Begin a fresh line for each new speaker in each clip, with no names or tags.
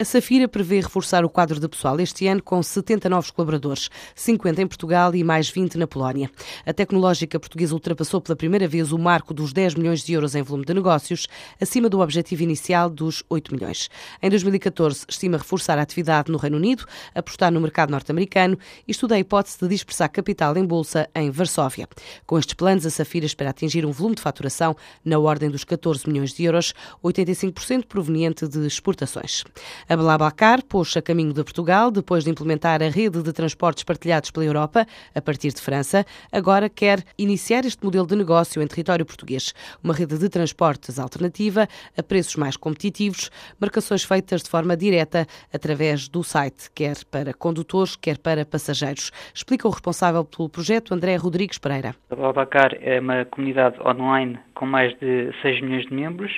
A Safira prevê reforçar o quadro de pessoal este ano com 70 novos colaboradores, 50 em Portugal e mais 20 na Polónia. A tecnológica portuguesa ultrapassou pela primeira vez o marco dos 10 milhões de euros em volume de negócios, acima do objetivo inicial dos 8 milhões. Em 2014, estima reforçar a atividade no Reino Unido, apostar no mercado norte-americano e estuda a hipótese de dispersar capital em bolsa em Varsóvia. Com estes planos, a Safira espera atingir um volume de faturação na ordem dos 14 milhões de euros, 85% proveniente de exportações. A BlaBlaCar pôs a caminho de Portugal depois de implementar a rede de transportes partilhados pela Europa, a partir de França. Agora quer iniciar este modelo de negócio em território português. Uma rede de transportes alternativa, a preços mais competitivos, marcações feitas de forma direta através do site, quer para condutores, quer para passageiros. Explica o responsável pelo projeto, André Rodrigues Pereira.
A BlaBlaCar é uma comunidade online com mais de 6 milhões de membros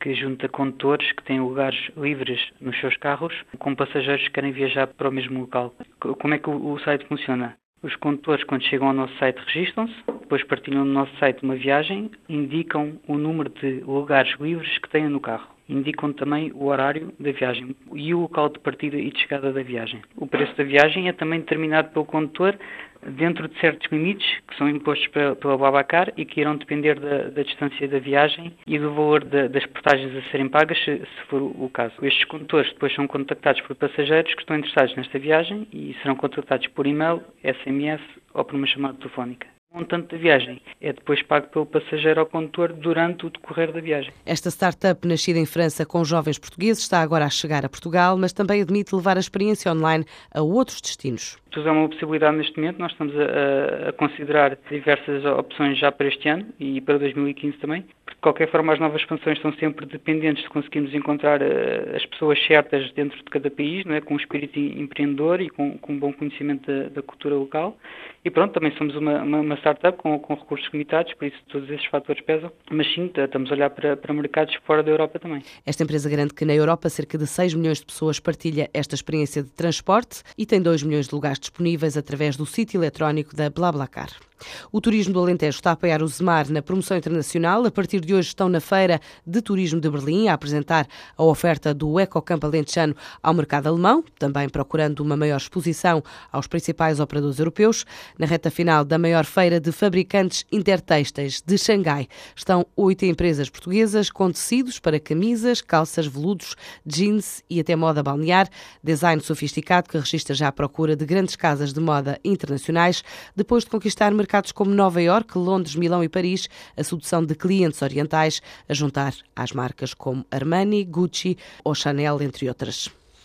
que junta condutores que têm lugares livres nos seus carros com passageiros que querem viajar para o mesmo local. Como é que o site funciona? Os condutores, quando chegam ao nosso site, registram-se, depois partilham no nosso site uma viagem, indicam o número de lugares livres que têm no carro. Indicam também o horário da viagem e o local de partida e de chegada da viagem. O preço da viagem é também determinado pelo condutor dentro de certos limites que são impostos pela, Babacar e que irão depender da, da, distância da viagem e do valor das portagens a serem pagas, se, se, for o caso. Estes condutores depois são contactados por passageiros que estão interessados nesta viagem e serão contactados por e-mail, SMS ou por uma chamada telefónica. Montante da viagem é depois pago pelo passageiro ao condutor durante o decorrer da viagem.
Esta startup, nascida em França com jovens portugueses, está agora a chegar a Portugal, mas também admite levar a experiência online a outros destinos.
Tudo é uma possibilidade neste momento. Nós estamos a, a, considerar diversas opções já para este ano e para 2015 também. Qualquer forma, as novas expansões são sempre dependentes de conseguirmos encontrar uh, as pessoas certas dentro de cada país, não é? com um espírito empreendedor e com, com um bom conhecimento da, da, cultura local. E pronto, também somos uma, uma, uma startup com, com, recursos limitados, por isso todos esses fatores pesam. Mas sim, estamos a olhar para, para mercados fora da Europa também.
Esta empresa garante que na Europa cerca de 6 milhões de pessoas partilha esta experiência de transporte e tem 2 milhões de lugares disponíveis através do sítio eletrónico da BlaBlaCar. O turismo do Alentejo está a apoiar o Zemar na promoção internacional. A partir de hoje estão na Feira de Turismo de Berlim a apresentar a oferta do Ecocamp Alentejano ao mercado alemão, também procurando uma maior exposição aos principais operadores europeus. Na reta final da maior feira de fabricantes intertêxteis de Xangai estão oito empresas portuguesas com tecidos para camisas, calças, veludos, jeans e até moda balnear, design sofisticado que registra já a procura de grandes casas de moda internacionais, depois de conquistar mercados como Nova York, Londres, Milão e Paris, a sedução de clientes orientais, a juntar às marcas como Armani, Gucci ou Chanel, entre outras.